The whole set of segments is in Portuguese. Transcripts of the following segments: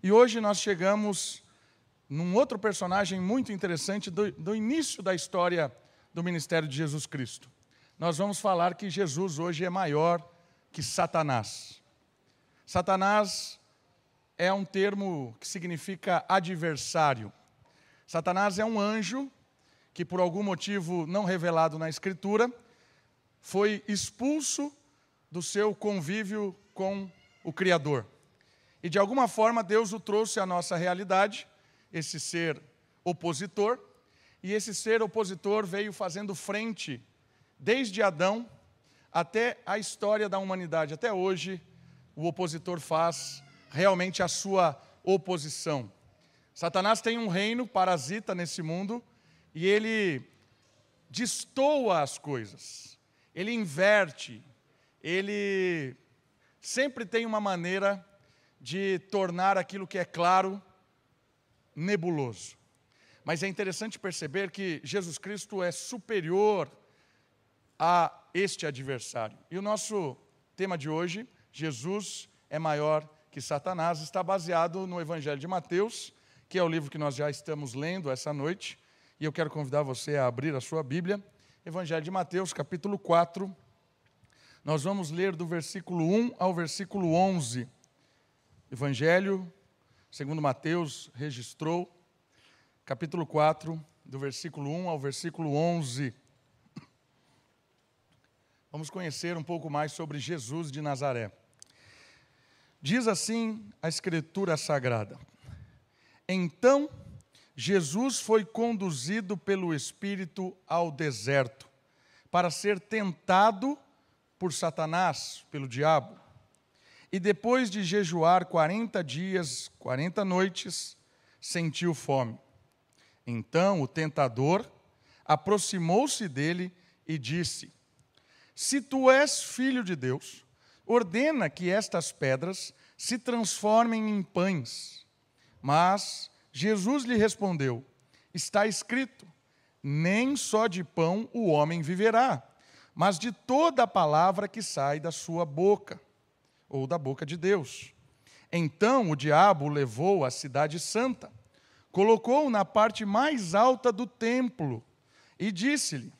E hoje nós chegamos num outro personagem muito interessante do, do início da história do ministério de Jesus Cristo. Nós vamos falar que Jesus hoje é maior que Satanás. Satanás é um termo que significa adversário. Satanás é um anjo que, por algum motivo não revelado na Escritura, foi expulso do seu convívio com o Criador. E de alguma forma Deus o trouxe à nossa realidade, esse ser opositor, e esse ser opositor veio fazendo frente, desde Adão até a história da humanidade. Até hoje, o opositor faz realmente a sua oposição. Satanás tem um reino parasita nesse mundo e ele destoa as coisas, ele inverte, ele sempre tem uma maneira de tornar aquilo que é claro nebuloso. Mas é interessante perceber que Jesus Cristo é superior a este adversário. E o nosso tema de hoje, Jesus é maior que Satanás, está baseado no Evangelho de Mateus, que é o livro que nós já estamos lendo essa noite. E eu quero convidar você a abrir a sua Bíblia. Evangelho de Mateus, capítulo 4. Nós vamos ler do versículo 1 ao versículo 11. Evangelho, segundo Mateus registrou, capítulo 4, do versículo 1 ao versículo 11. Vamos conhecer um pouco mais sobre Jesus de Nazaré. Diz assim a Escritura Sagrada: Então Jesus foi conduzido pelo Espírito ao deserto para ser tentado por Satanás, pelo diabo. E depois de jejuar 40 dias, 40 noites, sentiu fome. Então o tentador aproximou-se dele e disse: Se tu és filho de Deus, ordena que estas pedras se transformem em pães. Mas Jesus lhe respondeu: Está escrito: Nem só de pão o homem viverá, mas de toda a palavra que sai da sua boca ou da boca de Deus. Então o diabo levou à cidade santa, colocou-o na parte mais alta do templo e disse-lhe: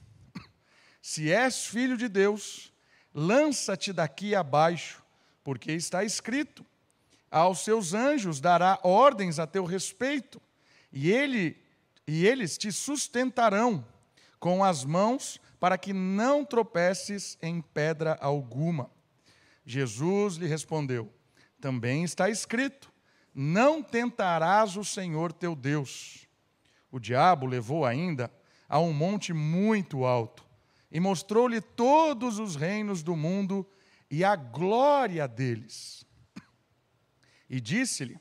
Se és filho de Deus, lança-te daqui abaixo, porque está escrito: aos seus anjos dará ordens a teu respeito, e ele e eles te sustentarão com as mãos para que não tropeces em pedra alguma. Jesus lhe respondeu: Também está escrito: Não tentarás o Senhor teu Deus. O diabo levou ainda a um monte muito alto e mostrou-lhe todos os reinos do mundo e a glória deles. E disse-lhe: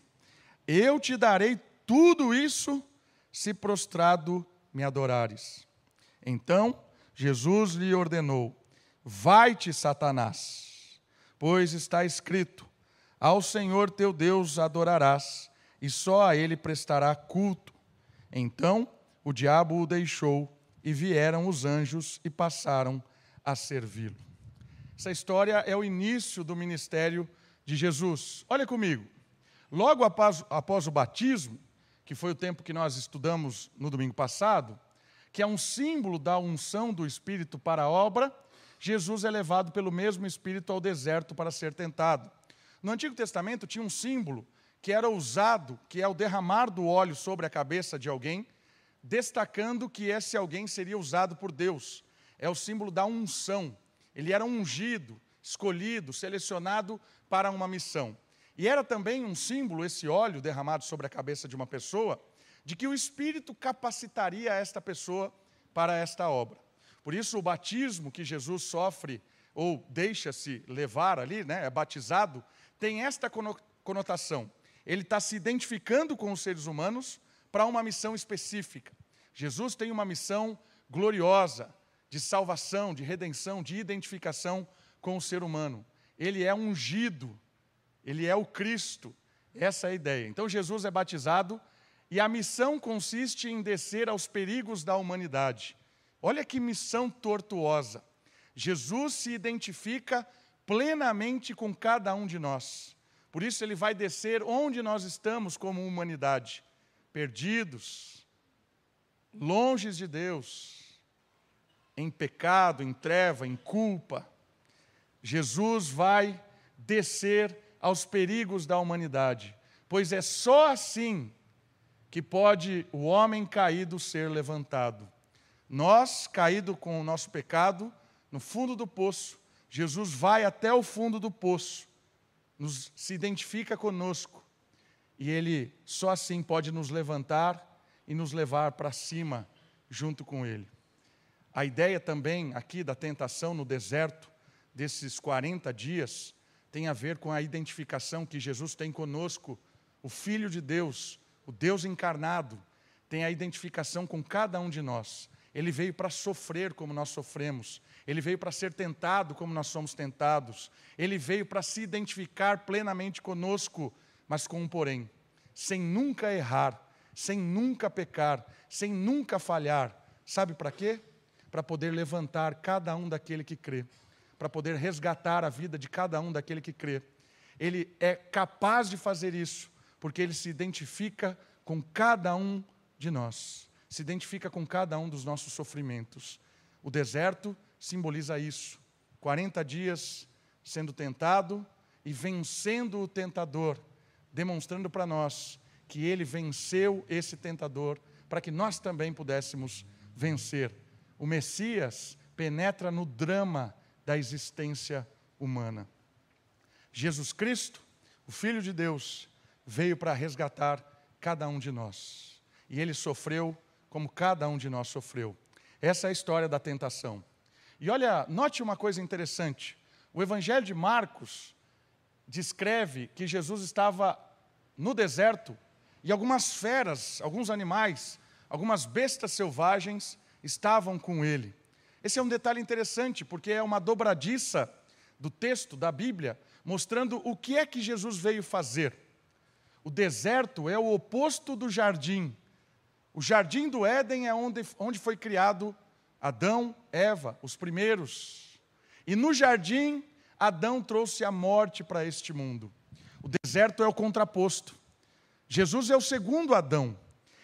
Eu te darei tudo isso se prostrado me adorares. Então Jesus lhe ordenou: Vai-te, Satanás Pois está escrito: Ao Senhor teu Deus adorarás, e só a ele prestará culto. Então o diabo o deixou, e vieram os anjos e passaram a servi-lo. Essa história é o início do ministério de Jesus. Olha comigo. Logo após, após o batismo, que foi o tempo que nós estudamos no domingo passado, que é um símbolo da unção do Espírito para a obra, Jesus é levado pelo mesmo Espírito ao deserto para ser tentado. No Antigo Testamento tinha um símbolo que era usado, que é o derramar do óleo sobre a cabeça de alguém, destacando que esse alguém seria usado por Deus. É o símbolo da unção. Ele era ungido, escolhido, selecionado para uma missão. E era também um símbolo, esse óleo derramado sobre a cabeça de uma pessoa, de que o Espírito capacitaria esta pessoa para esta obra. Por isso, o batismo que Jesus sofre ou deixa-se levar ali, né, é batizado, tem esta conotação. Ele está se identificando com os seres humanos para uma missão específica. Jesus tem uma missão gloriosa de salvação, de redenção, de identificação com o ser humano. Ele é ungido, ele é o Cristo. Essa é a ideia. Então Jesus é batizado e a missão consiste em descer aos perigos da humanidade Olha que missão tortuosa. Jesus se identifica plenamente com cada um de nós. Por isso ele vai descer onde nós estamos como humanidade, perdidos, longe de Deus, em pecado, em treva, em culpa. Jesus vai descer aos perigos da humanidade, pois é só assim que pode o homem caído ser levantado. Nós, caído com o nosso pecado, no fundo do poço, Jesus vai até o fundo do poço, nos, se identifica conosco, e Ele só assim pode nos levantar e nos levar para cima junto com Ele. A ideia também aqui da tentação no deserto, desses 40 dias, tem a ver com a identificação que Jesus tem conosco, o Filho de Deus, o Deus encarnado, tem a identificação com cada um de nós. Ele veio para sofrer como nós sofremos, ele veio para ser tentado como nós somos tentados, ele veio para se identificar plenamente conosco, mas com um porém, sem nunca errar, sem nunca pecar, sem nunca falhar. Sabe para quê? Para poder levantar cada um daquele que crê, para poder resgatar a vida de cada um daquele que crê. Ele é capaz de fazer isso, porque ele se identifica com cada um de nós, se identifica com cada um dos nossos sofrimentos. O deserto simboliza isso. 40 dias sendo tentado e vencendo o tentador, demonstrando para nós que ele venceu esse tentador, para que nós também pudéssemos vencer. O Messias penetra no drama da existência humana. Jesus Cristo, o Filho de Deus, veio para resgatar cada um de nós. E ele sofreu como cada um de nós sofreu. Essa é a história da tentação. E olha, note uma coisa interessante. O Evangelho de Marcos descreve que Jesus estava no deserto e algumas feras, alguns animais, algumas bestas selvagens estavam com ele. Esse é um detalhe interessante, porque é uma dobradiça do texto da Bíblia, mostrando o que é que Jesus veio fazer. O deserto é o oposto do jardim. O jardim do Éden é onde, onde foi criado Adão, Eva, os primeiros. E no jardim, Adão trouxe a morte para este mundo. O deserto é o contraposto. Jesus é o segundo Adão.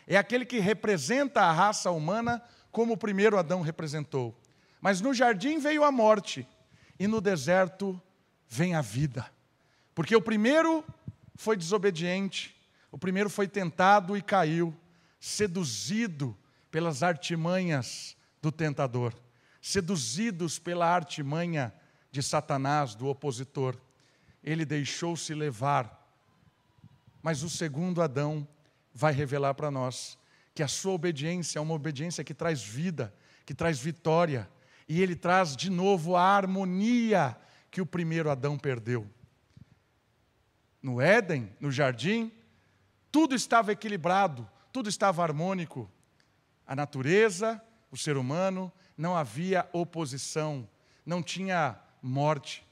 É aquele que representa a raça humana como o primeiro Adão representou. Mas no jardim veio a morte e no deserto vem a vida. Porque o primeiro foi desobediente, o primeiro foi tentado e caiu, seduzido pelas artimanhas do tentador, seduzidos pela artimanha de Satanás, do opositor. Ele deixou-se levar. Mas o segundo Adão vai revelar para nós que a sua obediência é uma obediência que traz vida, que traz vitória, e ele traz de novo a harmonia que o primeiro Adão perdeu no Éden, no jardim, tudo estava equilibrado, tudo estava harmônico. A natureza, o ser humano, não havia oposição, não tinha morte.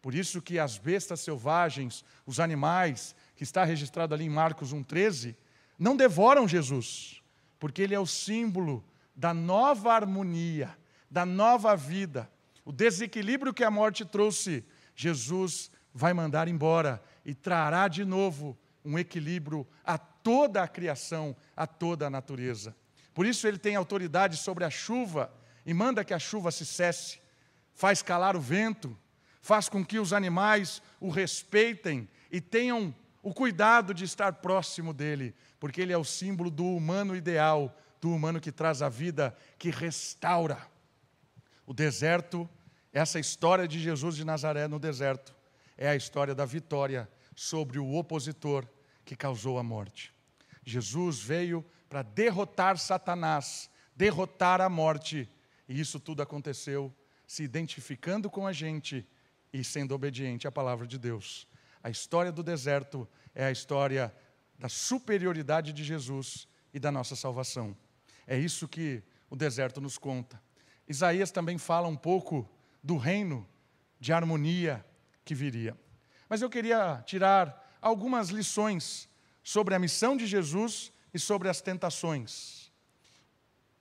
Por isso que as bestas selvagens, os animais, que está registrado ali em Marcos 1,13, não devoram Jesus, porque ele é o símbolo da nova harmonia, da nova vida. O desequilíbrio que a morte trouxe, Jesus vai mandar embora e trará de novo um equilíbrio a toda a criação, a toda a natureza. Por isso ele tem autoridade sobre a chuva e manda que a chuva se cesse, faz calar o vento, faz com que os animais o respeitem e tenham o cuidado de estar próximo dele, porque ele é o símbolo do humano ideal, do humano que traz a vida, que restaura. O deserto, essa história de Jesus de Nazaré no deserto, é a história da vitória sobre o opositor que causou a morte. Jesus veio para derrotar Satanás, derrotar a morte, e isso tudo aconteceu se identificando com a gente e sendo obediente à palavra de Deus. A história do deserto é a história da superioridade de Jesus e da nossa salvação. É isso que o deserto nos conta. Isaías também fala um pouco do reino de harmonia que viria. Mas eu queria tirar algumas lições sobre a missão de Jesus e sobre as tentações.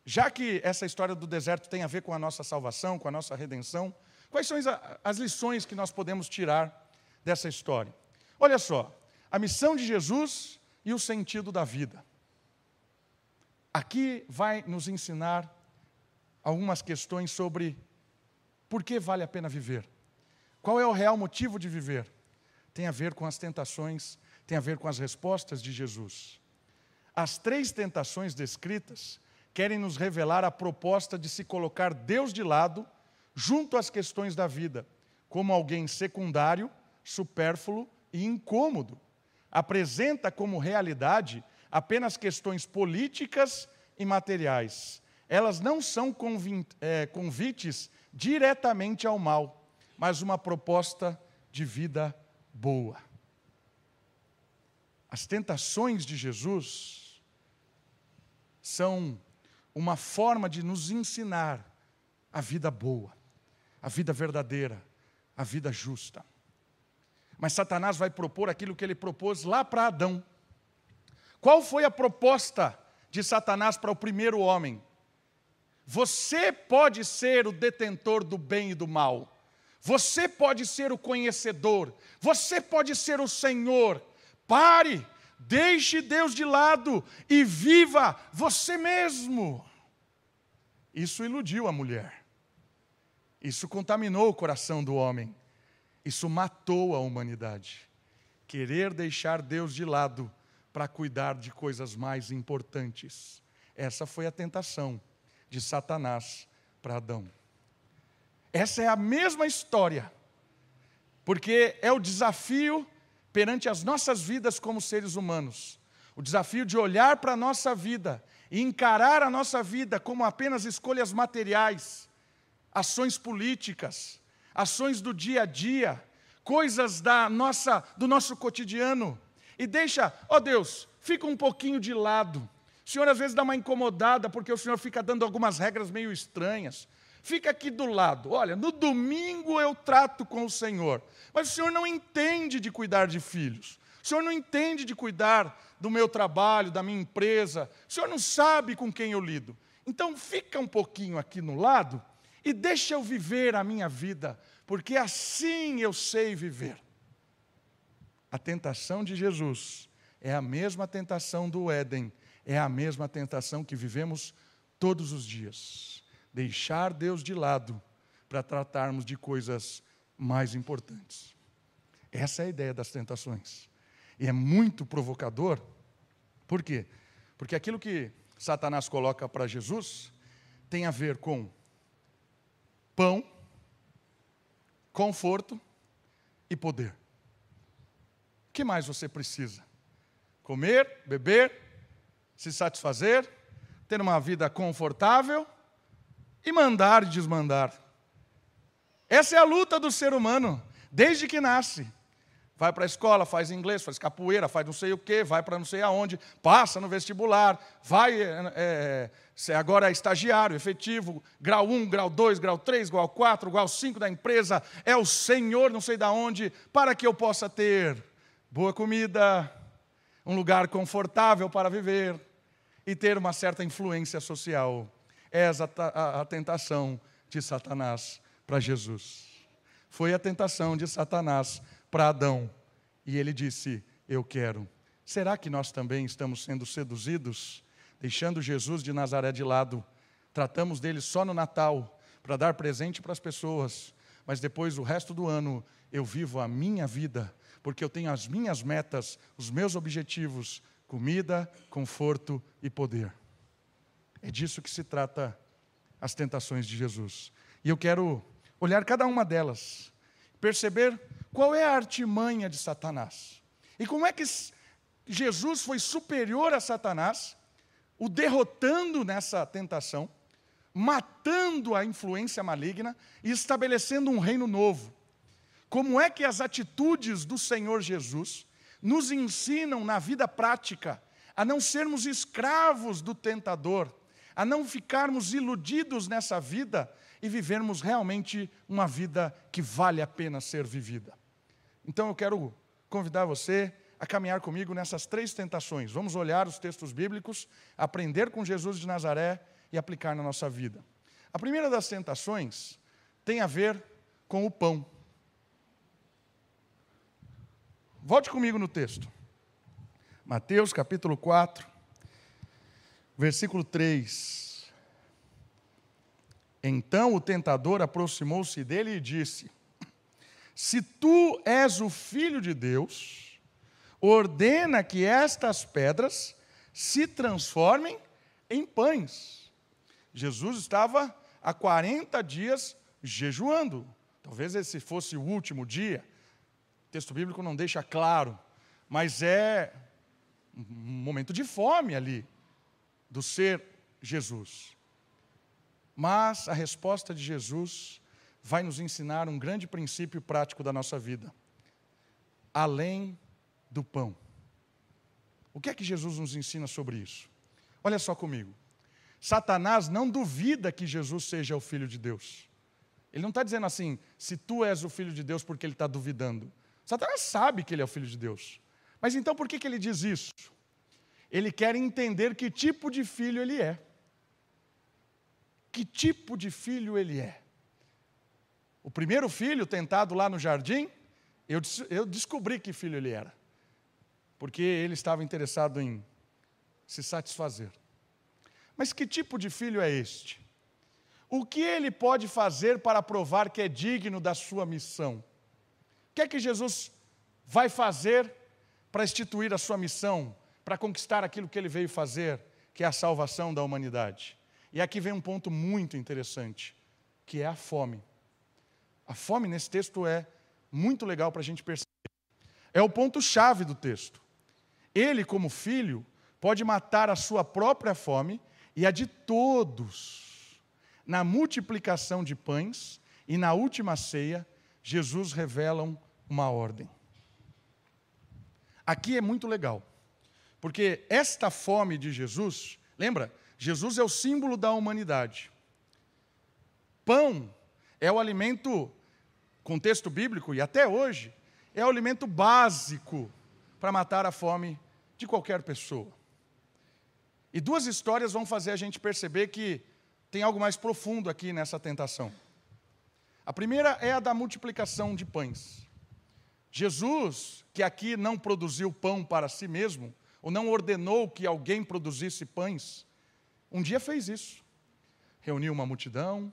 Já que essa história do deserto tem a ver com a nossa salvação, com a nossa redenção, quais são as lições que nós podemos tirar dessa história? Olha só, a missão de Jesus e o sentido da vida. Aqui vai nos ensinar algumas questões sobre por que vale a pena viver. Qual é o real motivo de viver? Tem a ver com as tentações, tem a ver com as respostas de Jesus. As três tentações descritas querem nos revelar a proposta de se colocar Deus de lado junto às questões da vida, como alguém secundário, supérfluo e incômodo. Apresenta como realidade apenas questões políticas e materiais. Elas não são é, convites diretamente ao mal, mas uma proposta de vida boa. As tentações de Jesus são uma forma de nos ensinar a vida boa, a vida verdadeira, a vida justa. Mas Satanás vai propor aquilo que ele propôs lá para Adão. Qual foi a proposta de Satanás para o primeiro homem? Você pode ser o detentor do bem e do mal. Você pode ser o conhecedor. Você pode ser o Senhor. Pare Deixe Deus de lado e viva você mesmo. Isso iludiu a mulher. Isso contaminou o coração do homem. Isso matou a humanidade. Querer deixar Deus de lado para cuidar de coisas mais importantes. Essa foi a tentação de Satanás para Adão. Essa é a mesma história, porque é o desafio perante as nossas vidas como seres humanos. O desafio de olhar para a nossa vida e encarar a nossa vida como apenas escolhas materiais, ações políticas, ações do dia a dia, coisas da nossa, do nosso cotidiano. E deixa, ó oh Deus, fica um pouquinho de lado. O Senhor às vezes dá uma incomodada porque o Senhor fica dando algumas regras meio estranhas. Fica aqui do lado. Olha, no domingo eu trato com o Senhor. Mas o Senhor não entende de cuidar de filhos. O Senhor não entende de cuidar do meu trabalho, da minha empresa. O Senhor não sabe com quem eu lido. Então fica um pouquinho aqui no lado e deixa eu viver a minha vida, porque assim eu sei viver. A tentação de Jesus é a mesma tentação do Éden, é a mesma tentação que vivemos todos os dias deixar Deus de lado para tratarmos de coisas mais importantes. Essa é a ideia das tentações. E é muito provocador. Por quê? Porque aquilo que Satanás coloca para Jesus tem a ver com pão, conforto e poder. O que mais você precisa? Comer, beber, se satisfazer, ter uma vida confortável e mandar e desmandar. Essa é a luta do ser humano, desde que nasce. Vai para a escola, faz inglês, faz capoeira, faz não sei o quê, vai para não sei aonde, passa no vestibular, vai, é, é, agora é estagiário, efetivo, grau 1, grau 2, grau 3, grau 4, grau 5 da empresa, é o Senhor não sei da onde, para que eu possa ter boa comida, um lugar confortável para viver e ter uma certa influência social és a, a, a tentação de Satanás para Jesus. Foi a tentação de Satanás para Adão. E ele disse: Eu quero. Será que nós também estamos sendo seduzidos, deixando Jesus de Nazaré de lado? Tratamos dele só no Natal, para dar presente para as pessoas, mas depois o resto do ano eu vivo a minha vida, porque eu tenho as minhas metas, os meus objetivos: comida, conforto e poder. É disso que se trata as tentações de Jesus. E eu quero olhar cada uma delas, perceber qual é a artimanha de Satanás. E como é que Jesus foi superior a Satanás, o derrotando nessa tentação, matando a influência maligna e estabelecendo um reino novo. Como é que as atitudes do Senhor Jesus nos ensinam na vida prática a não sermos escravos do tentador, a não ficarmos iludidos nessa vida e vivermos realmente uma vida que vale a pena ser vivida. Então eu quero convidar você a caminhar comigo nessas três tentações. Vamos olhar os textos bíblicos, aprender com Jesus de Nazaré e aplicar na nossa vida. A primeira das tentações tem a ver com o pão. Volte comigo no texto. Mateus capítulo 4, versículo 3. Então o tentador aproximou-se dele e disse: Se tu és o filho de Deus, ordena que estas pedras se transformem em pães. Jesus estava há 40 dias jejuando. Talvez esse fosse o último dia. O texto bíblico não deixa claro, mas é um momento de fome ali do ser Jesus. Mas a resposta de Jesus vai nos ensinar um grande princípio prático da nossa vida. Além do pão. O que é que Jesus nos ensina sobre isso? Olha só comigo. Satanás não duvida que Jesus seja o Filho de Deus. Ele não está dizendo assim, se tu és o Filho de Deus, porque ele está duvidando. Satanás sabe que ele é o Filho de Deus. Mas então por que, que ele diz isso? Ele quer entender que tipo de filho ele é. Que tipo de filho ele é. O primeiro filho tentado lá no jardim, eu, eu descobri que filho ele era. Porque ele estava interessado em se satisfazer. Mas que tipo de filho é este? O que ele pode fazer para provar que é digno da sua missão? O que é que Jesus vai fazer para instituir a sua missão, para conquistar aquilo que ele veio fazer, que é a salvação da humanidade? E aqui vem um ponto muito interessante, que é a fome. A fome nesse texto é muito legal para a gente perceber. É o ponto-chave do texto. Ele, como filho, pode matar a sua própria fome e a de todos. Na multiplicação de pães e na última ceia, Jesus revela uma ordem. Aqui é muito legal, porque esta fome de Jesus, lembra? Jesus é o símbolo da humanidade. Pão é o alimento, contexto bíblico e até hoje, é o alimento básico para matar a fome de qualquer pessoa. E duas histórias vão fazer a gente perceber que tem algo mais profundo aqui nessa tentação. A primeira é a da multiplicação de pães. Jesus, que aqui não produziu pão para si mesmo, ou não ordenou que alguém produzisse pães, um dia fez isso. Reuniu uma multidão,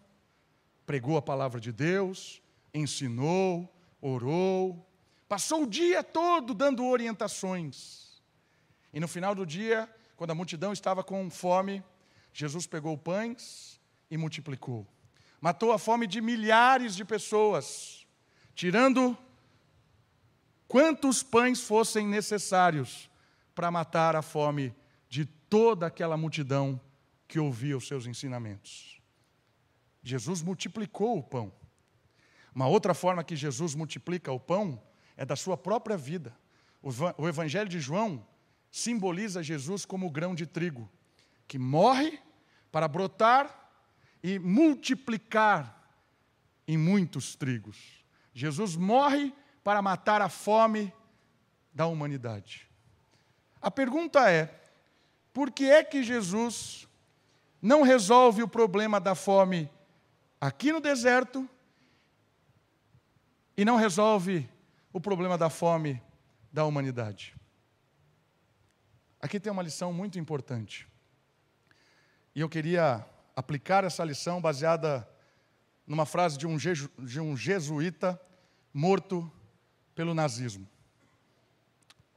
pregou a palavra de Deus, ensinou, orou, passou o dia todo dando orientações. E no final do dia, quando a multidão estava com fome, Jesus pegou pães e multiplicou. Matou a fome de milhares de pessoas, tirando quantos pães fossem necessários para matar a fome de toda aquela multidão que ouvia os seus ensinamentos. Jesus multiplicou o pão. Uma outra forma que Jesus multiplica o pão é da sua própria vida. O Evangelho de João simboliza Jesus como o grão de trigo, que morre para brotar e multiplicar em muitos trigos. Jesus morre para matar a fome da humanidade. A pergunta é: por que é que Jesus não resolve o problema da fome aqui no deserto e não resolve o problema da fome da humanidade? Aqui tem uma lição muito importante. E eu queria aplicar essa lição baseada numa frase de um, jesuíta morto pelo nazismo.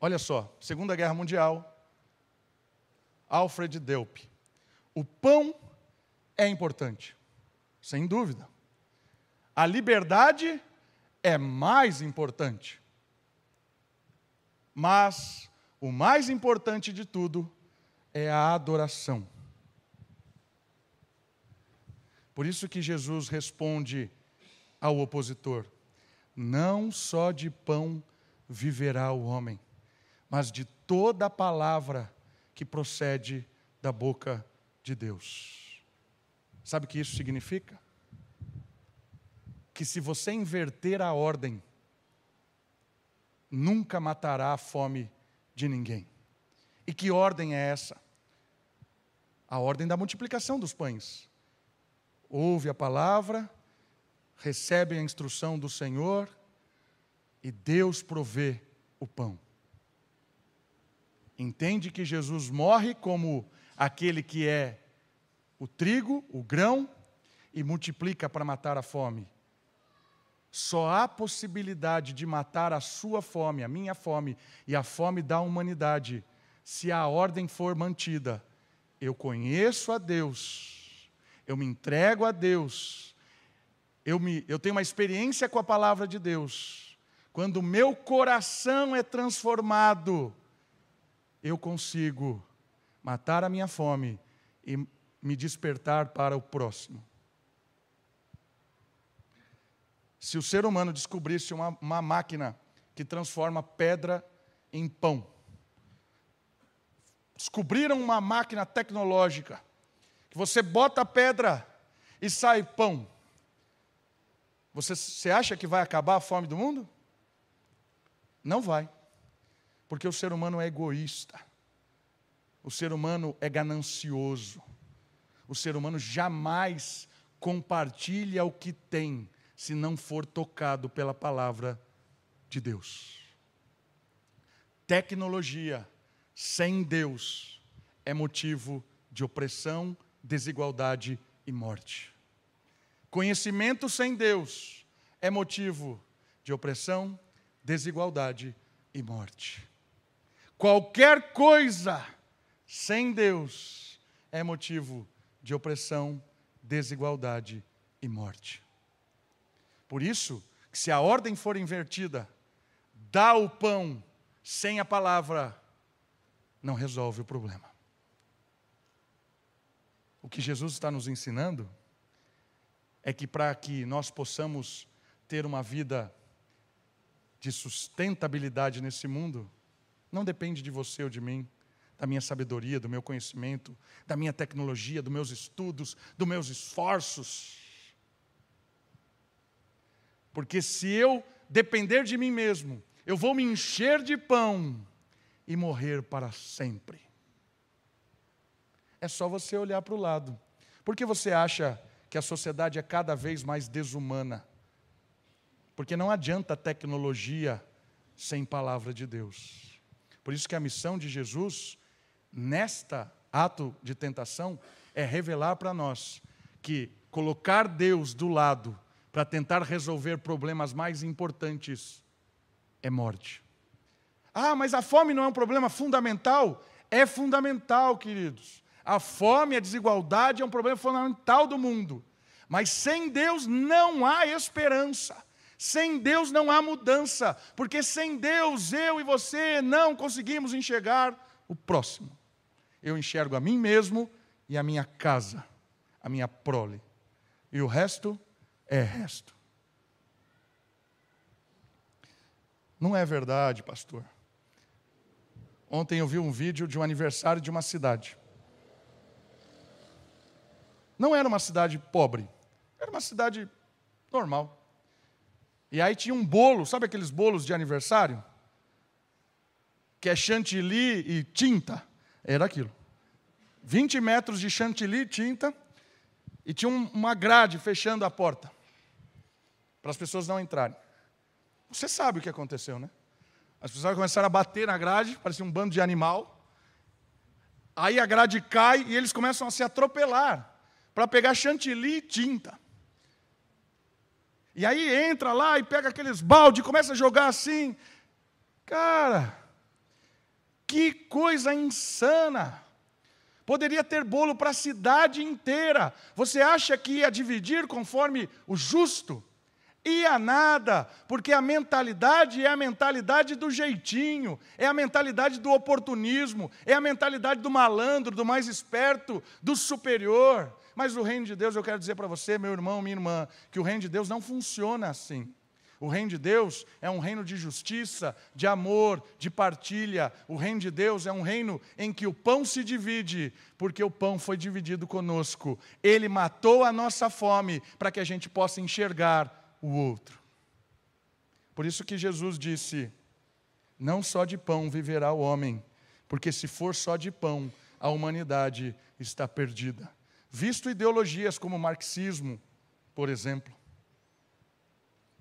Olha só, Segunda Guerra Mundial, Alfred Delp. O pão é importante, sem dúvida. A liberdade é mais importante. Mas o mais importante de tudo é a adoração. Por isso que Jesus responde ao opositor: Não só de pão viverá o homem, mas de toda a palavra que procede da boca de Deus. Sabe o que isso significa? Que se você inverter a ordem, nunca matará a fome de ninguém. E que ordem é essa? A ordem da multiplicação dos pães. Ouve a palavra, recebe a instrução do Senhor e Deus provê o pão. Entende que Jesus morre como aquele que é o trigo, o grão, e multiplica para matar a fome. Só há possibilidade de matar a sua fome, a minha fome e a fome da humanidade, se a ordem for mantida. Eu conheço a Deus, eu me entrego a Deus, eu, me, eu tenho uma experiência com a palavra de Deus. Quando o meu coração é transformado, eu consigo matar a minha fome e me despertar para o próximo. Se o ser humano descobrisse uma, uma máquina que transforma pedra em pão, descobriram uma máquina tecnológica que você bota pedra e sai pão. Você, você acha que vai acabar a fome do mundo? Não vai. Porque o ser humano é egoísta. O ser humano é ganancioso. O ser humano jamais compartilha o que tem se não for tocado pela palavra de Deus. Tecnologia sem Deus é motivo de opressão, desigualdade e morte. Conhecimento sem Deus é motivo de opressão, desigualdade e morte. Qualquer coisa sem Deus é motivo de opressão, desigualdade e morte. Por isso, que se a ordem for invertida, dá o pão sem a palavra, não resolve o problema. O que Jesus está nos ensinando é que para que nós possamos ter uma vida de sustentabilidade nesse mundo, não depende de você ou de mim, da minha sabedoria, do meu conhecimento, da minha tecnologia, dos meus estudos, dos meus esforços. Porque se eu depender de mim mesmo, eu vou me encher de pão e morrer para sempre. É só você olhar para o lado. Por que você acha que a sociedade é cada vez mais desumana? Porque não adianta tecnologia sem palavra de Deus. Por isso que a missão de Jesus, nesta ato de tentação, é revelar para nós que colocar Deus do lado para tentar resolver problemas mais importantes é morte. Ah, mas a fome não é um problema fundamental? É fundamental, queridos. A fome, a desigualdade é um problema fundamental do mundo. Mas sem Deus não há esperança. Sem Deus não há mudança. Porque sem Deus, eu e você não conseguimos enxergar o próximo. Eu enxergo a mim mesmo e a minha casa, a minha prole. E o resto é resto. Não é verdade, pastor. Ontem eu vi um vídeo de um aniversário de uma cidade. Não era uma cidade pobre, era uma cidade normal. E aí tinha um bolo, sabe aqueles bolos de aniversário? Que é chantilly e tinta. Era aquilo. 20 metros de chantilly e tinta, e tinha uma grade fechando a porta para as pessoas não entrarem. Você sabe o que aconteceu, né? As pessoas começaram a bater na grade, parecia um bando de animal. Aí a grade cai e eles começam a se atropelar para pegar chantilly e tinta. E aí entra lá e pega aqueles balde e começa a jogar assim. Cara, que coisa insana! Poderia ter bolo para a cidade inteira. Você acha que ia dividir conforme o justo? Ia nada, porque a mentalidade é a mentalidade do jeitinho, é a mentalidade do oportunismo, é a mentalidade do malandro, do mais esperto, do superior. Mas o reino de Deus, eu quero dizer para você, meu irmão, minha irmã, que o reino de Deus não funciona assim. O reino de Deus é um reino de justiça, de amor, de partilha. O reino de Deus é um reino em que o pão se divide, porque o pão foi dividido conosco. Ele matou a nossa fome para que a gente possa enxergar o outro. Por isso que Jesus disse: Não só de pão viverá o homem, porque se for só de pão, a humanidade está perdida. Visto ideologias como marxismo, por exemplo.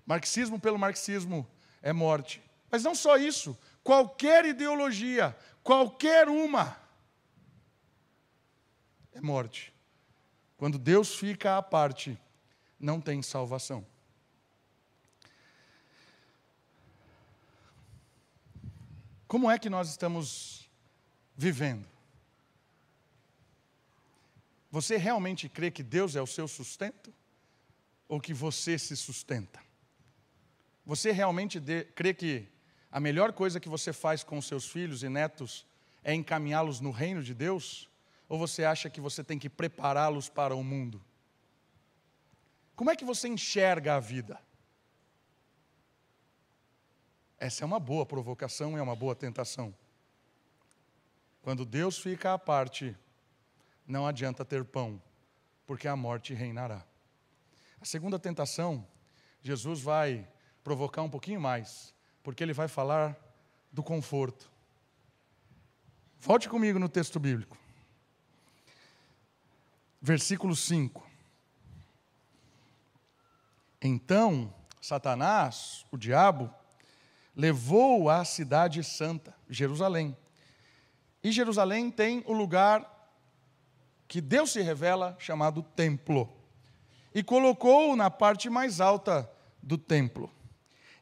Marxismo pelo marxismo é morte. Mas não só isso, qualquer ideologia, qualquer uma, é morte. Quando Deus fica à parte, não tem salvação. Como é que nós estamos vivendo? Você realmente crê que Deus é o seu sustento? Ou que você se sustenta? Você realmente de, crê que a melhor coisa que você faz com seus filhos e netos é encaminhá-los no reino de Deus? Ou você acha que você tem que prepará-los para o mundo? Como é que você enxerga a vida? Essa é uma boa provocação e é uma boa tentação. Quando Deus fica à parte, não adianta ter pão, porque a morte reinará. A segunda tentação, Jesus vai provocar um pouquinho mais, porque ele vai falar do conforto. Volte comigo no texto bíblico. Versículo 5. Então, Satanás, o diabo, levou à cidade santa, Jerusalém. E Jerusalém tem o lugar que Deus se revela, chamado templo. E colocou-o na parte mais alta do templo.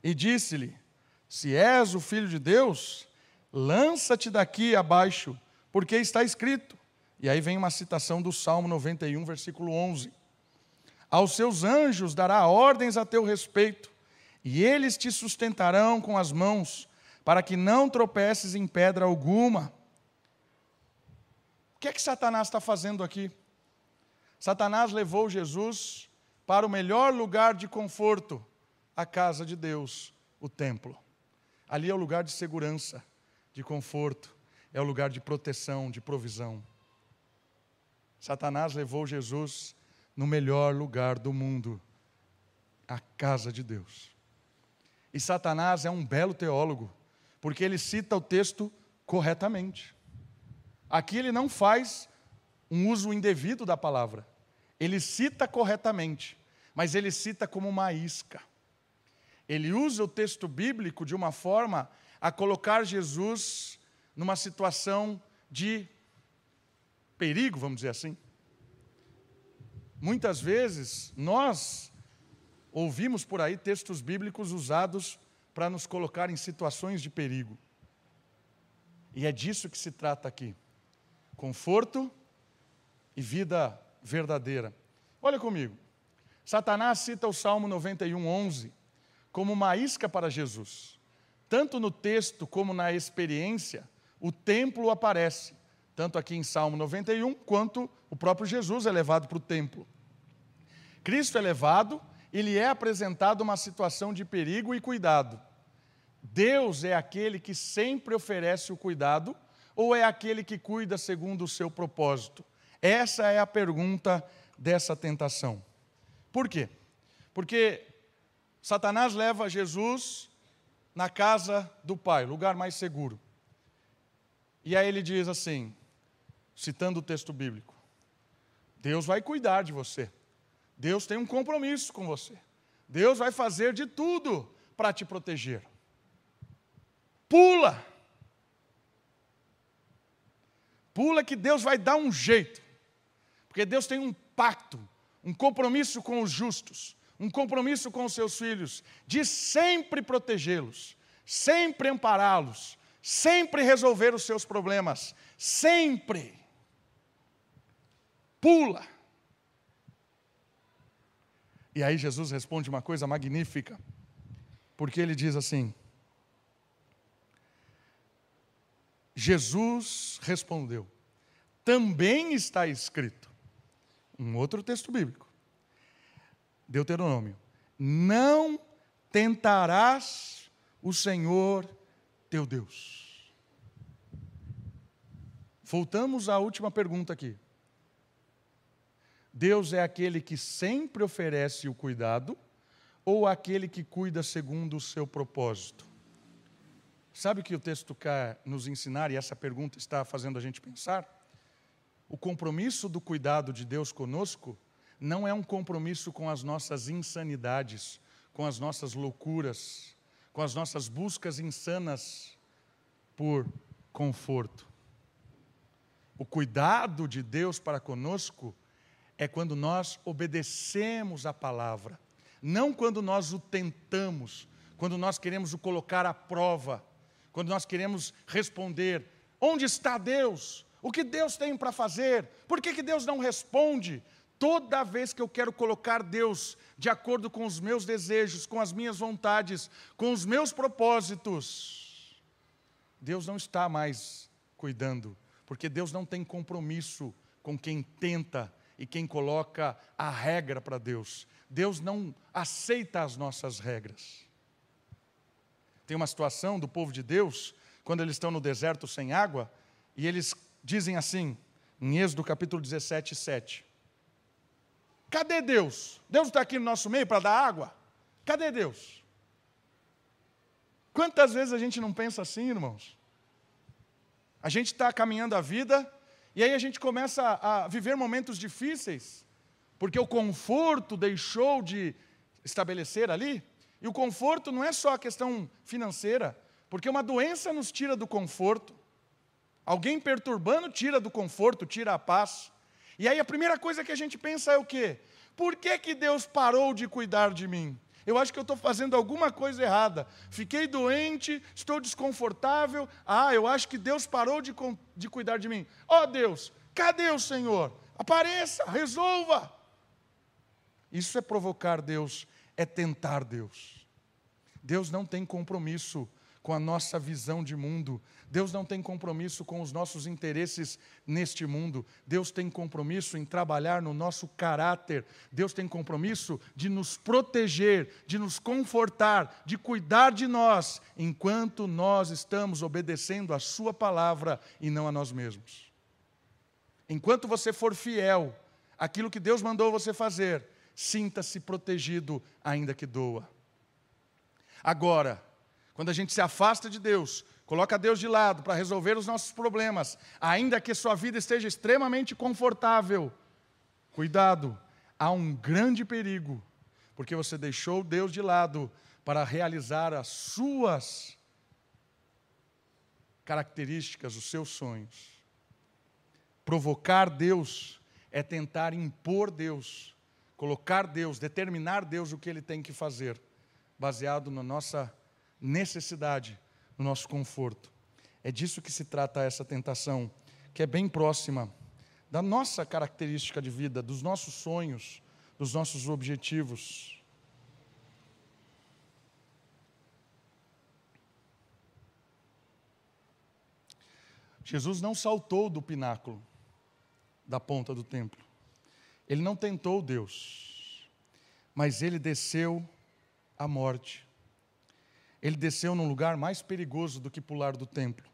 E disse-lhe: Se és o filho de Deus, lança-te daqui abaixo, porque está escrito. E aí vem uma citação do Salmo 91, versículo 11. Aos seus anjos dará ordens a teu respeito e eles te sustentarão com as mãos, para que não tropeces em pedra alguma. O que é que Satanás está fazendo aqui? Satanás levou Jesus para o melhor lugar de conforto, a casa de Deus, o templo. Ali é o lugar de segurança, de conforto, é o lugar de proteção, de provisão. Satanás levou Jesus no melhor lugar do mundo, a casa de Deus. E Satanás é um belo teólogo, porque ele cita o texto corretamente. Aqui ele não faz um uso indevido da palavra. Ele cita corretamente, mas ele cita como uma isca. Ele usa o texto bíblico de uma forma a colocar Jesus numa situação de perigo, vamos dizer assim. Muitas vezes nós ouvimos por aí textos bíblicos usados para nos colocar em situações de perigo. E é disso que se trata aqui: conforto e vida verdadeira. Olha comigo. Satanás cita o Salmo 91, 11 como uma isca para Jesus. Tanto no texto como na experiência, o templo aparece, tanto aqui em Salmo 91, quanto o próprio Jesus é levado para o templo. Cristo é levado ele é apresentado uma situação de perigo e cuidado. Deus é aquele que sempre oferece o cuidado ou é aquele que cuida segundo o seu propósito? Essa é a pergunta dessa tentação. Por quê? Porque Satanás leva Jesus na casa do Pai, lugar mais seguro. E aí ele diz assim, citando o texto bíblico: Deus vai cuidar de você. Deus tem um compromisso com você. Deus vai fazer de tudo para te proteger. Pula. Pula que Deus vai dar um jeito. Porque Deus tem um pacto, um compromisso com os justos, um compromisso com os seus filhos, de sempre protegê-los, sempre ampará-los, sempre resolver os seus problemas, sempre. Pula. E aí Jesus responde uma coisa magnífica, porque ele diz assim: Jesus respondeu, também está escrito, um outro texto bíblico, Deuteronômio: não tentarás o Senhor teu Deus. Voltamos à última pergunta aqui. Deus é aquele que sempre oferece o cuidado ou aquele que cuida segundo o seu propósito? Sabe o que o texto quer nos ensinar e essa pergunta está fazendo a gente pensar? O compromisso do cuidado de Deus conosco não é um compromisso com as nossas insanidades, com as nossas loucuras, com as nossas buscas insanas por conforto. O cuidado de Deus para conosco é quando nós obedecemos a palavra, não quando nós o tentamos, quando nós queremos o colocar à prova, quando nós queremos responder: onde está Deus? O que Deus tem para fazer? Por que, que Deus não responde? Toda vez que eu quero colocar Deus de acordo com os meus desejos, com as minhas vontades, com os meus propósitos, Deus não está mais cuidando, porque Deus não tem compromisso com quem tenta e quem coloca a regra para Deus. Deus não aceita as nossas regras. Tem uma situação do povo de Deus, quando eles estão no deserto sem água, e eles dizem assim, em Êxodo capítulo 17, 7. Cadê Deus? Deus está aqui no nosso meio para dar água? Cadê Deus? Quantas vezes a gente não pensa assim, irmãos? A gente está caminhando a vida e aí a gente começa a viver momentos difíceis, porque o conforto deixou de estabelecer ali. E o conforto não é só a questão financeira, porque uma doença nos tira do conforto. Alguém perturbando tira do conforto, tira a paz. E aí a primeira coisa que a gente pensa é o quê? Por que, que Deus parou de cuidar de mim? Eu acho que eu estou fazendo alguma coisa errada. Fiquei doente, estou desconfortável. Ah, eu acho que Deus parou de, de cuidar de mim. Ó oh, Deus, cadê o Senhor? Apareça, resolva. Isso é provocar Deus, é tentar Deus. Deus não tem compromisso com a nossa visão de mundo. Deus não tem compromisso com os nossos interesses neste mundo. Deus tem compromisso em trabalhar no nosso caráter. Deus tem compromisso de nos proteger, de nos confortar, de cuidar de nós, enquanto nós estamos obedecendo a Sua palavra e não a nós mesmos. Enquanto você for fiel àquilo que Deus mandou você fazer, sinta-se protegido, ainda que doa. Agora, quando a gente se afasta de Deus, coloca Deus de lado para resolver os nossos problemas, ainda que sua vida esteja extremamente confortável, cuidado, há um grande perigo, porque você deixou Deus de lado para realizar as suas características, os seus sonhos. Provocar Deus é tentar impor Deus, colocar Deus, determinar Deus o que ele tem que fazer, baseado na nossa necessidade, no nosso conforto. É disso que se trata essa tentação, que é bem próxima da nossa característica de vida, dos nossos sonhos, dos nossos objetivos. Jesus não saltou do pináculo da ponta do templo. Ele não tentou Deus, mas ele desceu à morte ele desceu num lugar mais perigoso do que pular do templo.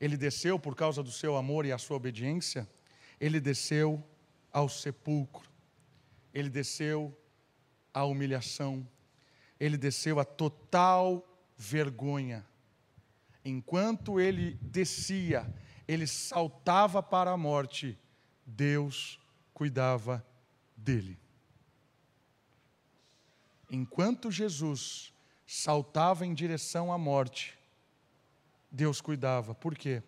Ele desceu por causa do seu amor e a sua obediência, ele desceu ao sepulcro. Ele desceu à humilhação. Ele desceu à total vergonha. Enquanto ele descia, ele saltava para a morte, Deus cuidava dele. Enquanto Jesus saltava em direção à morte, Deus cuidava. Por quê?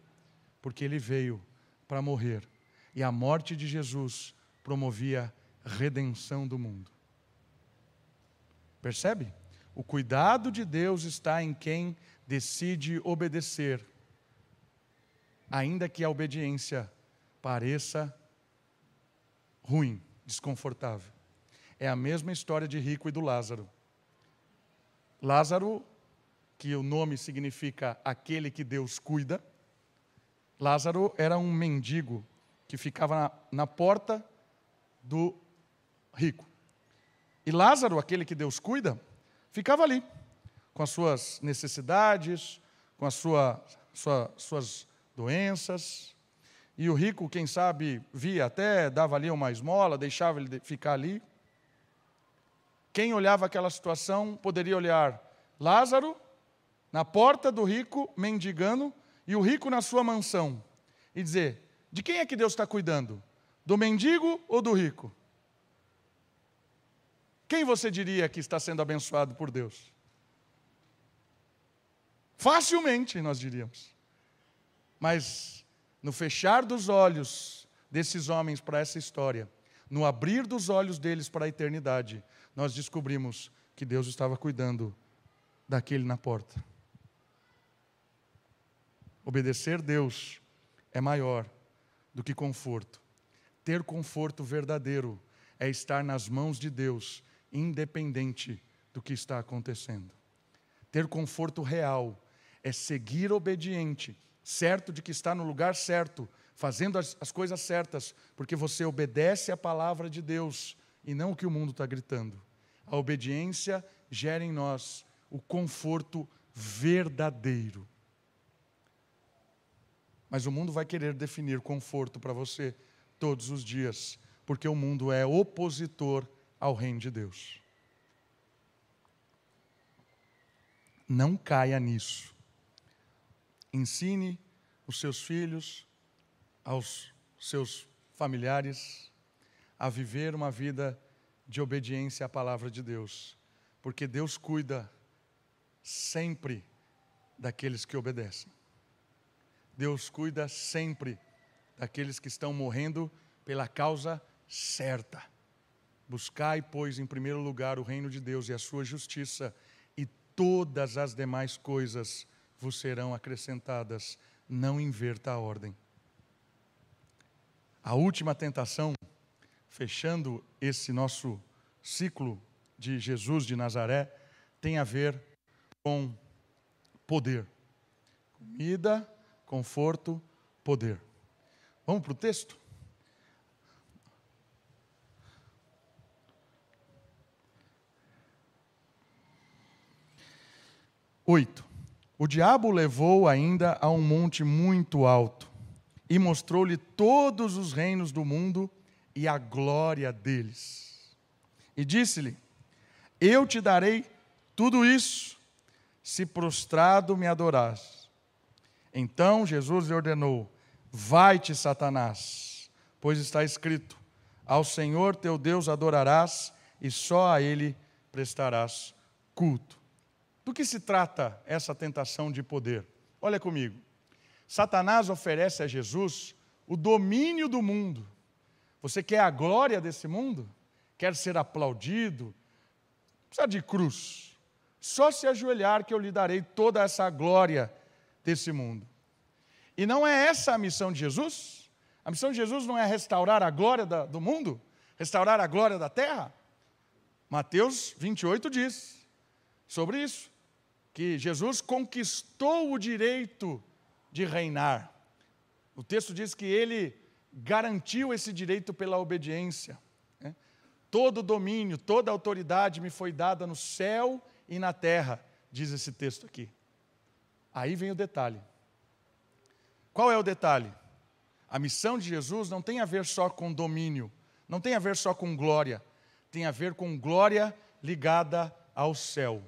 Porque ele veio para morrer. E a morte de Jesus promovia redenção do mundo. Percebe? O cuidado de Deus está em quem decide obedecer, ainda que a obediência pareça ruim, desconfortável. É a mesma história de rico e do Lázaro. Lázaro, que o nome significa aquele que Deus cuida, Lázaro era um mendigo que ficava na, na porta do rico. E Lázaro, aquele que Deus cuida, ficava ali, com as suas necessidades, com as sua, sua, suas doenças. E o rico, quem sabe, via até, dava ali uma esmola, deixava ele ficar ali. Quem olhava aquela situação poderia olhar Lázaro na porta do rico mendigando e o rico na sua mansão e dizer: de quem é que Deus está cuidando? Do mendigo ou do rico? Quem você diria que está sendo abençoado por Deus? Facilmente, nós diríamos. Mas no fechar dos olhos desses homens para essa história, no abrir dos olhos deles para a eternidade, nós descobrimos que Deus estava cuidando daquele na porta. Obedecer Deus é maior do que conforto. Ter conforto verdadeiro é estar nas mãos de Deus, independente do que está acontecendo. Ter conforto real é seguir obediente, certo de que está no lugar certo, fazendo as, as coisas certas, porque você obedece à palavra de Deus e não o que o mundo está gritando. A obediência gera em nós o conforto verdadeiro. Mas o mundo vai querer definir conforto para você todos os dias, porque o mundo é opositor ao reino de Deus. Não caia nisso. Ensine os seus filhos, aos seus familiares, a viver uma vida de obediência à palavra de Deus, porque Deus cuida sempre daqueles que obedecem. Deus cuida sempre daqueles que estão morrendo pela causa certa. Buscai, pois, em primeiro lugar o reino de Deus e a sua justiça, e todas as demais coisas vos serão acrescentadas. Não inverta a ordem. A última tentação, fechando esse nosso ciclo de Jesus de Nazaré, tem a ver com poder. Comida, conforto, poder. Vamos para o texto? Oito. O diabo levou ainda a um monte muito alto e mostrou-lhe todos os reinos do mundo e a glória deles. E disse-lhe: Eu te darei tudo isso, se prostrado me adorares. Então Jesus lhe ordenou: Vai-te, Satanás, pois está escrito: Ao Senhor teu Deus adorarás e só a Ele prestarás culto. Do que se trata essa tentação de poder? Olha comigo. Satanás oferece a Jesus o domínio do mundo. Você quer a glória desse mundo? Quer ser aplaudido? Precisa de cruz. Só se ajoelhar que eu lhe darei toda essa glória desse mundo. E não é essa a missão de Jesus? A missão de Jesus não é restaurar a glória da, do mundo? Restaurar a glória da terra? Mateus 28 diz sobre isso, que Jesus conquistou o direito de reinar. O texto diz que ele garantiu esse direito pela obediência. Né? Todo domínio, toda autoridade me foi dada no céu e na terra, diz esse texto aqui. Aí vem o detalhe. Qual é o detalhe? A missão de Jesus não tem a ver só com domínio, não tem a ver só com glória, tem a ver com glória ligada ao céu.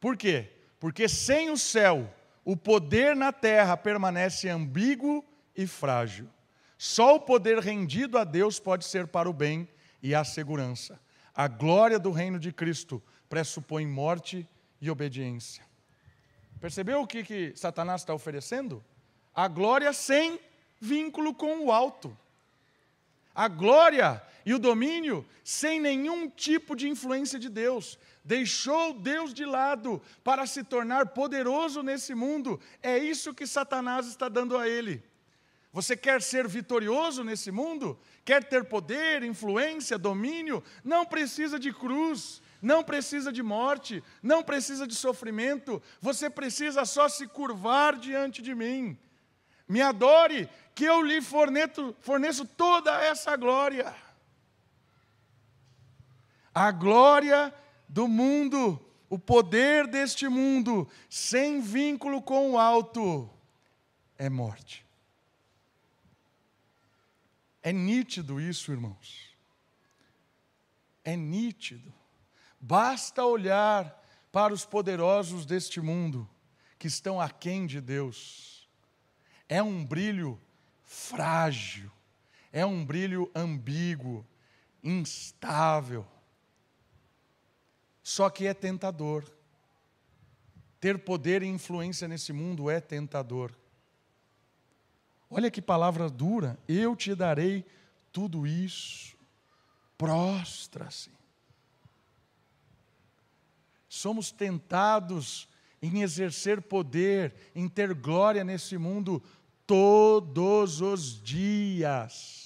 Por quê? Porque sem o céu, o poder na terra permanece ambíguo e frágil. Só o poder rendido a Deus pode ser para o bem e a segurança. A glória do reino de Cristo pressupõe morte e obediência. Percebeu o que, que Satanás está oferecendo? A glória sem vínculo com o alto. A glória e o domínio sem nenhum tipo de influência de Deus. Deixou Deus de lado para se tornar poderoso nesse mundo. É isso que Satanás está dando a ele. Você quer ser vitorioso nesse mundo? Quer ter poder, influência, domínio? Não precisa de cruz, não precisa de morte, não precisa de sofrimento. Você precisa só se curvar diante de mim. Me adore, que eu lhe forneto, forneço toda essa glória. A glória do mundo, o poder deste mundo, sem vínculo com o alto, é morte. É nítido isso, irmãos. É nítido. Basta olhar para os poderosos deste mundo, que estão aquém de Deus. É um brilho frágil, é um brilho ambíguo, instável. Só que é tentador. Ter poder e influência nesse mundo é tentador. Olha que palavra dura. Eu te darei tudo isso. Prostra-se. Somos tentados em exercer poder, em ter glória nesse mundo todos os dias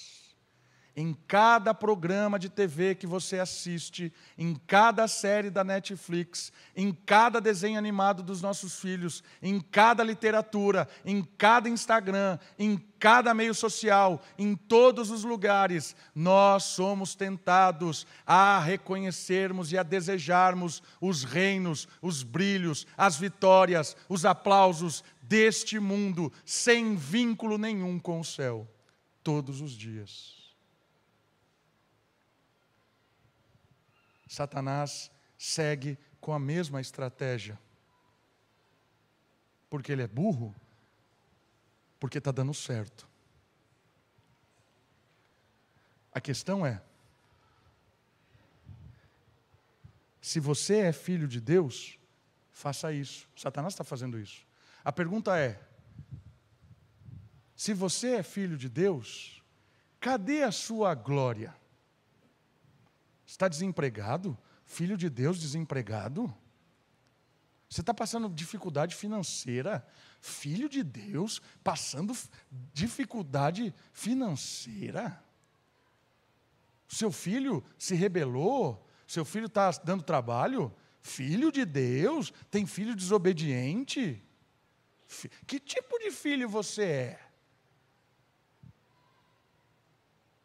em cada programa de TV que você assiste, em cada série da Netflix, em cada desenho animado dos nossos filhos, em cada literatura, em cada Instagram, em cada meio social, em todos os lugares, nós somos tentados a reconhecermos e a desejarmos os reinos, os brilhos, as vitórias, os aplausos deste mundo, sem vínculo nenhum com o céu, todos os dias. Satanás segue com a mesma estratégia. Porque ele é burro? Porque está dando certo. A questão é: se você é filho de Deus, faça isso. Satanás está fazendo isso. A pergunta é: se você é filho de Deus, cadê a sua glória? Está desempregado? Filho de Deus desempregado? Você está passando dificuldade financeira? Filho de Deus passando dificuldade financeira? Seu filho se rebelou? Seu filho está dando trabalho? Filho de Deus? Tem filho desobediente? Que tipo de filho você é?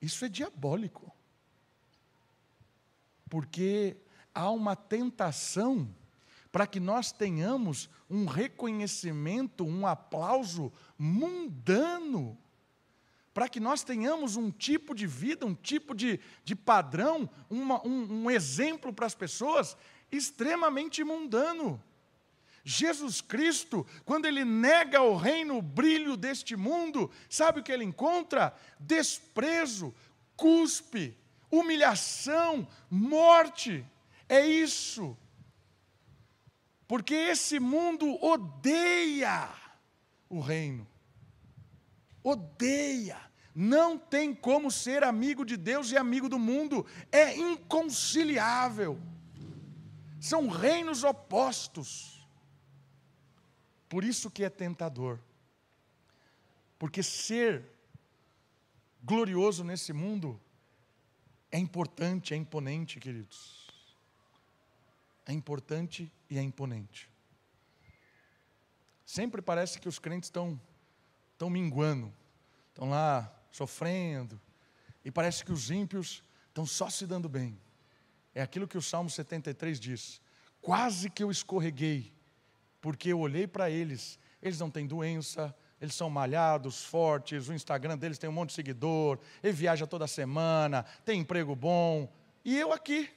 Isso é diabólico porque há uma tentação para que nós tenhamos um reconhecimento, um aplauso mundano, para que nós tenhamos um tipo de vida, um tipo de, de padrão, uma, um, um exemplo para as pessoas extremamente mundano. Jesus Cristo, quando ele nega o reino, o brilho deste mundo, sabe o que ele encontra? Desprezo, cuspe, humilhação, morte. É isso. Porque esse mundo odeia o reino. Odeia. Não tem como ser amigo de Deus e amigo do mundo. É inconciliável. São reinos opostos. Por isso que é tentador. Porque ser glorioso nesse mundo é importante, é imponente, queridos. É importante e é imponente. Sempre parece que os crentes estão, estão minguando, estão lá sofrendo, e parece que os ímpios estão só se dando bem. É aquilo que o Salmo 73 diz: quase que eu escorreguei, porque eu olhei para eles, eles não têm doença, eles são malhados, fortes, o Instagram deles tem um monte de seguidor, ele viaja toda semana, tem emprego bom. E eu aqui,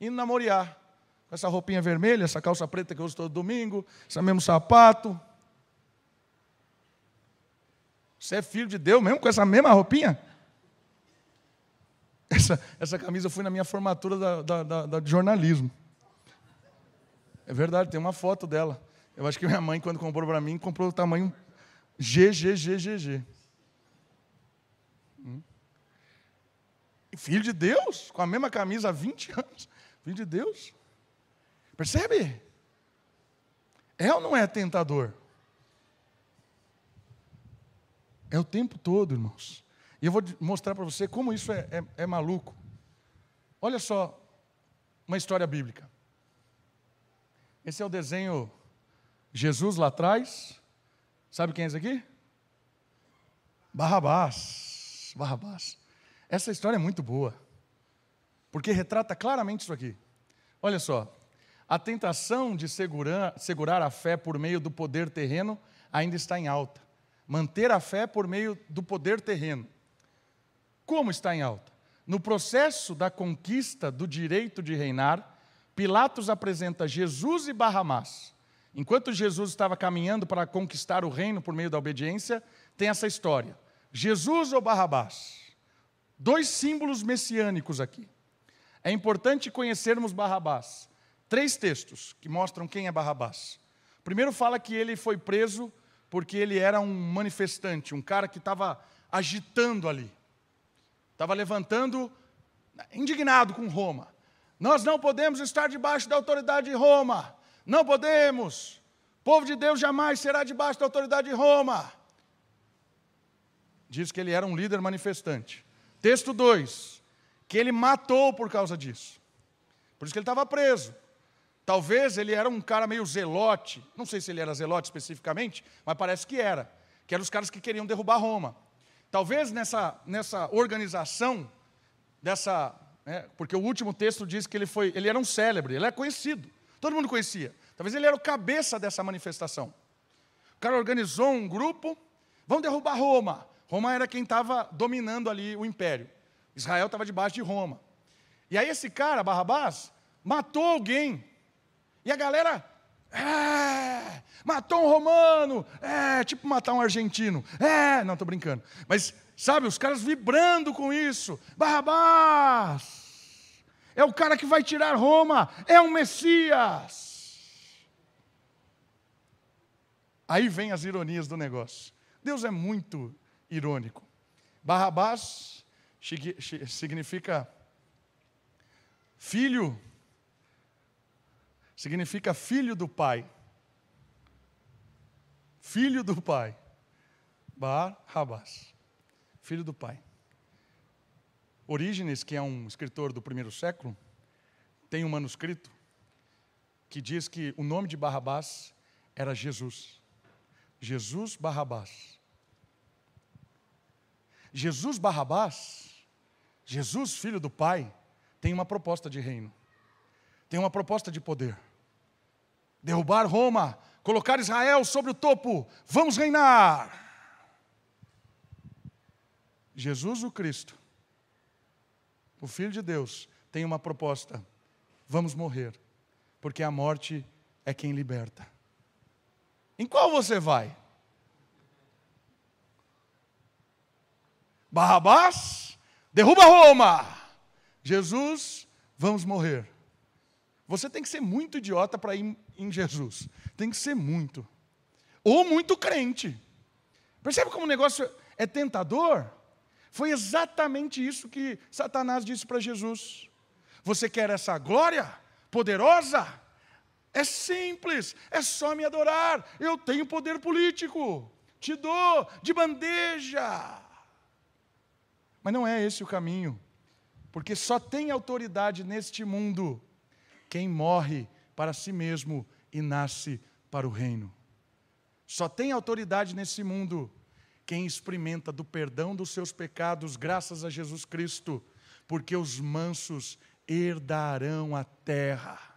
indo namorear, com essa roupinha vermelha, essa calça preta que eu uso todo domingo, esse mesmo sapato. Você é filho de Deus mesmo com essa mesma roupinha? Essa, essa camisa eu fui na minha formatura da, da, da, da de jornalismo. É verdade, tem uma foto dela. Eu acho que minha mãe, quando comprou para mim, comprou o tamanho GGGGG. Hum. Filho de Deus, com a mesma camisa há 20 anos. Filho de Deus. Percebe? É ou não é tentador? É o tempo todo, irmãos. E eu vou mostrar para você como isso é, é, é maluco. Olha só uma história bíblica. Esse é o desenho Jesus lá atrás, Sabe quem é esse aqui? Barrabás. Barrabás. Essa história é muito boa, porque retrata claramente isso aqui. Olha só, a tentação de segurar, segurar a fé por meio do poder terreno ainda está em alta. Manter a fé por meio do poder terreno. Como está em alta? No processo da conquista do direito de reinar, Pilatos apresenta Jesus e Barrabás Enquanto Jesus estava caminhando para conquistar o reino por meio da obediência, tem essa história: Jesus ou Barrabás? Dois símbolos messiânicos aqui. É importante conhecermos Barrabás. Três textos que mostram quem é Barrabás. primeiro fala que ele foi preso porque ele era um manifestante, um cara que estava agitando ali, estava levantando, indignado com Roma. Nós não podemos estar debaixo da autoridade de Roma, não podemos. O povo de Deus jamais será debaixo da autoridade de Roma. Diz que ele era um líder manifestante. Texto 2: que ele matou por causa disso. Por isso que ele estava preso. Talvez ele era um cara meio zelote, não sei se ele era zelote especificamente, mas parece que era, que eram os caras que queriam derrubar Roma. Talvez nessa, nessa organização, dessa, né, porque o último texto diz que ele foi, ele era um célebre, ele é conhecido, todo mundo conhecia. Talvez ele era o cabeça dessa manifestação. O cara organizou um grupo, vão derrubar Roma. Roma era quem estava dominando ali o império. Israel estava debaixo de Roma. E aí esse cara, Barrabás, matou alguém. E a galera, é, matou um romano, é, tipo matar um argentino. É, não, estou brincando. Mas, sabe, os caras vibrando com isso. Barrabás é o cara que vai tirar Roma, é um Messias. Aí vem as ironias do negócio. Deus é muito irônico. Barrabás significa filho, significa filho do pai. Filho do pai. Barrabás, filho do pai. Orígenes, que é um escritor do primeiro século, tem um manuscrito que diz que o nome de Barrabás era Jesus. Jesus Barrabás. Jesus Barrabás, Jesus, filho do Pai, tem uma proposta de reino, tem uma proposta de poder. Derrubar Roma, colocar Israel sobre o topo, vamos reinar. Jesus, o Cristo, o Filho de Deus, tem uma proposta: vamos morrer, porque a morte é quem liberta. Em qual você vai? Barrabás, derruba Roma. Jesus, vamos morrer. Você tem que ser muito idiota para ir em Jesus. Tem que ser muito. Ou muito crente. Percebe como o negócio é tentador? Foi exatamente isso que Satanás disse para Jesus. Você quer essa glória poderosa? É simples, é só me adorar. Eu tenho poder político. Te dou de bandeja. Mas não é esse o caminho, porque só tem autoridade neste mundo quem morre para si mesmo e nasce para o reino. Só tem autoridade nesse mundo quem experimenta do perdão dos seus pecados graças a Jesus Cristo, porque os mansos herdarão a terra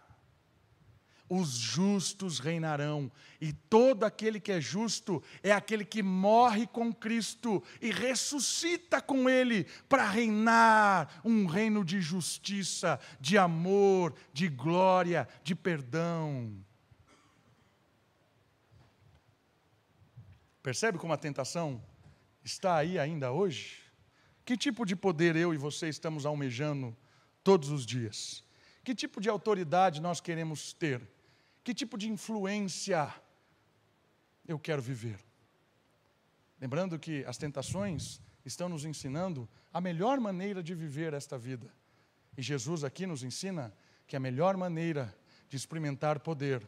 os justos reinarão, e todo aquele que é justo é aquele que morre com Cristo e ressuscita com Ele para reinar um reino de justiça, de amor, de glória, de perdão. Percebe como a tentação está aí ainda hoje? Que tipo de poder eu e você estamos almejando todos os dias? Que tipo de autoridade nós queremos ter? Que tipo de influência eu quero viver? Lembrando que as tentações estão nos ensinando a melhor maneira de viver esta vida. E Jesus aqui nos ensina que a melhor maneira de experimentar poder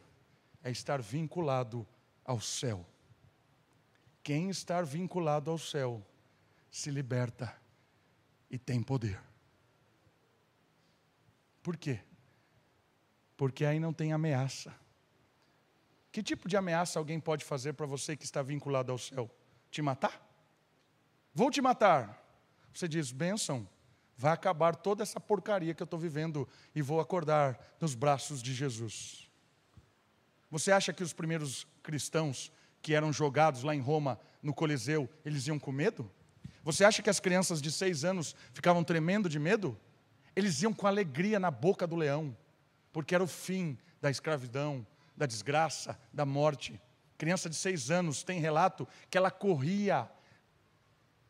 é estar vinculado ao céu. Quem está vinculado ao céu se liberta e tem poder. Por quê? Porque aí não tem ameaça. Que tipo de ameaça alguém pode fazer para você que está vinculado ao céu? Te matar? Vou te matar. Você diz, bênção, vai acabar toda essa porcaria que eu estou vivendo e vou acordar nos braços de Jesus. Você acha que os primeiros cristãos que eram jogados lá em Roma, no Coliseu, eles iam com medo? Você acha que as crianças de seis anos ficavam tremendo de medo? Eles iam com alegria na boca do leão, porque era o fim da escravidão, da desgraça, da morte. Criança de seis anos tem relato que ela corria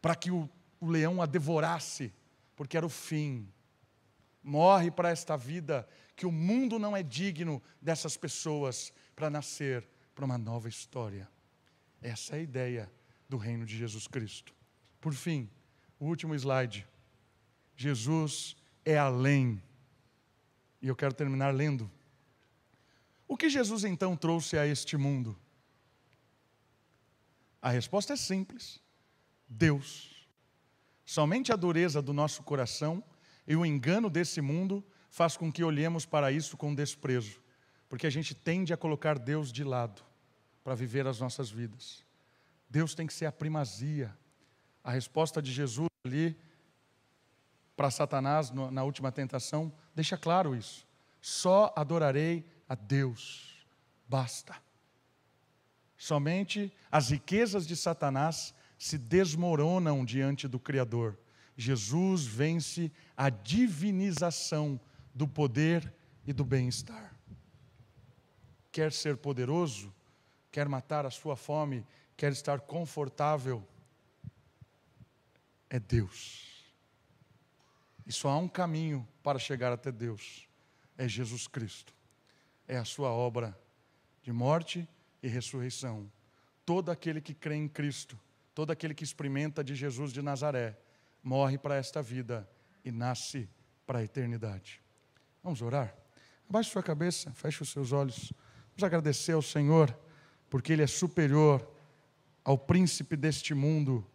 para que o, o leão a devorasse, porque era o fim. Morre para esta vida, que o mundo não é digno dessas pessoas para nascer para uma nova história. Essa é a ideia do reino de Jesus Cristo. Por fim, o último slide. Jesus é além. E eu quero terminar lendo. O que Jesus então trouxe a este mundo? A resposta é simples: Deus. Somente a dureza do nosso coração e o engano desse mundo faz com que olhemos para isso com desprezo, porque a gente tende a colocar Deus de lado para viver as nossas vidas. Deus tem que ser a primazia. A resposta de Jesus ali para Satanás na última tentação deixa claro isso. Só adorarei a Deus, basta. Somente as riquezas de Satanás se desmoronam diante do Criador. Jesus vence a divinização do poder e do bem-estar. Quer ser poderoso, quer matar a sua fome, quer estar confortável, é Deus. E só há um caminho para chegar até Deus: é Jesus Cristo. É a sua obra de morte e ressurreição. Todo aquele que crê em Cristo, todo aquele que experimenta de Jesus de Nazaré, morre para esta vida e nasce para a eternidade. Vamos orar? Abaixe sua cabeça, feche os seus olhos. Vamos agradecer ao Senhor, porque Ele é superior ao príncipe deste mundo,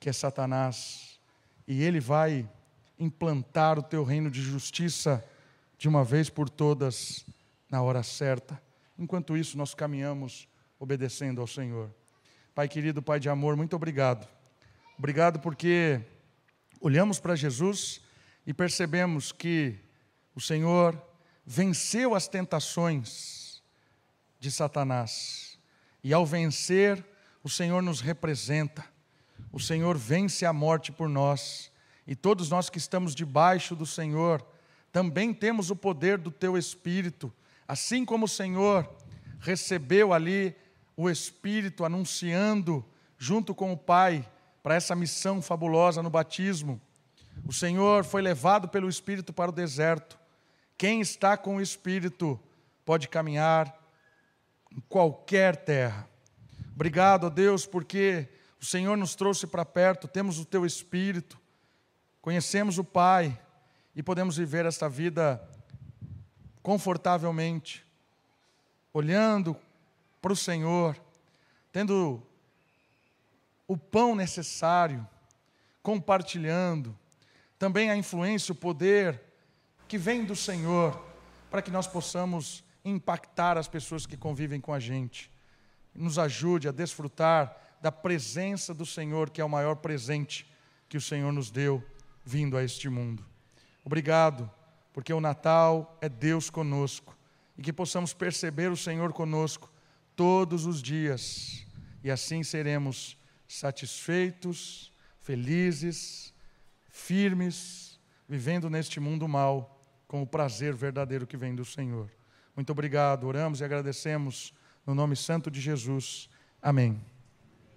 que é Satanás, e Ele vai implantar o teu reino de justiça de uma vez por todas, na hora certa. Enquanto isso, nós caminhamos obedecendo ao Senhor. Pai querido, Pai de amor, muito obrigado. Obrigado porque olhamos para Jesus e percebemos que o Senhor venceu as tentações de Satanás. E ao vencer, o Senhor nos representa. O Senhor vence a morte por nós e todos nós que estamos debaixo do Senhor, também temos o poder do teu Espírito, assim como o Senhor recebeu ali o Espírito anunciando, junto com o Pai, para essa missão fabulosa no batismo. O Senhor foi levado pelo Espírito para o deserto. Quem está com o Espírito pode caminhar em qualquer terra. Obrigado a Deus, porque o Senhor nos trouxe para perto, temos o teu Espírito conhecemos o Pai e podemos viver esta vida confortavelmente, olhando para o Senhor, tendo o pão necessário, compartilhando, também a influência, o poder que vem do Senhor, para que nós possamos impactar as pessoas que convivem com a gente. Nos ajude a desfrutar da presença do Senhor, que é o maior presente que o Senhor nos deu vindo a este mundo. Obrigado, porque o Natal é Deus conosco e que possamos perceber o Senhor conosco todos os dias e assim seremos satisfeitos, felizes, firmes, vivendo neste mundo mal com o prazer verdadeiro que vem do Senhor. Muito obrigado, oramos e agradecemos no nome santo de Jesus. Amém.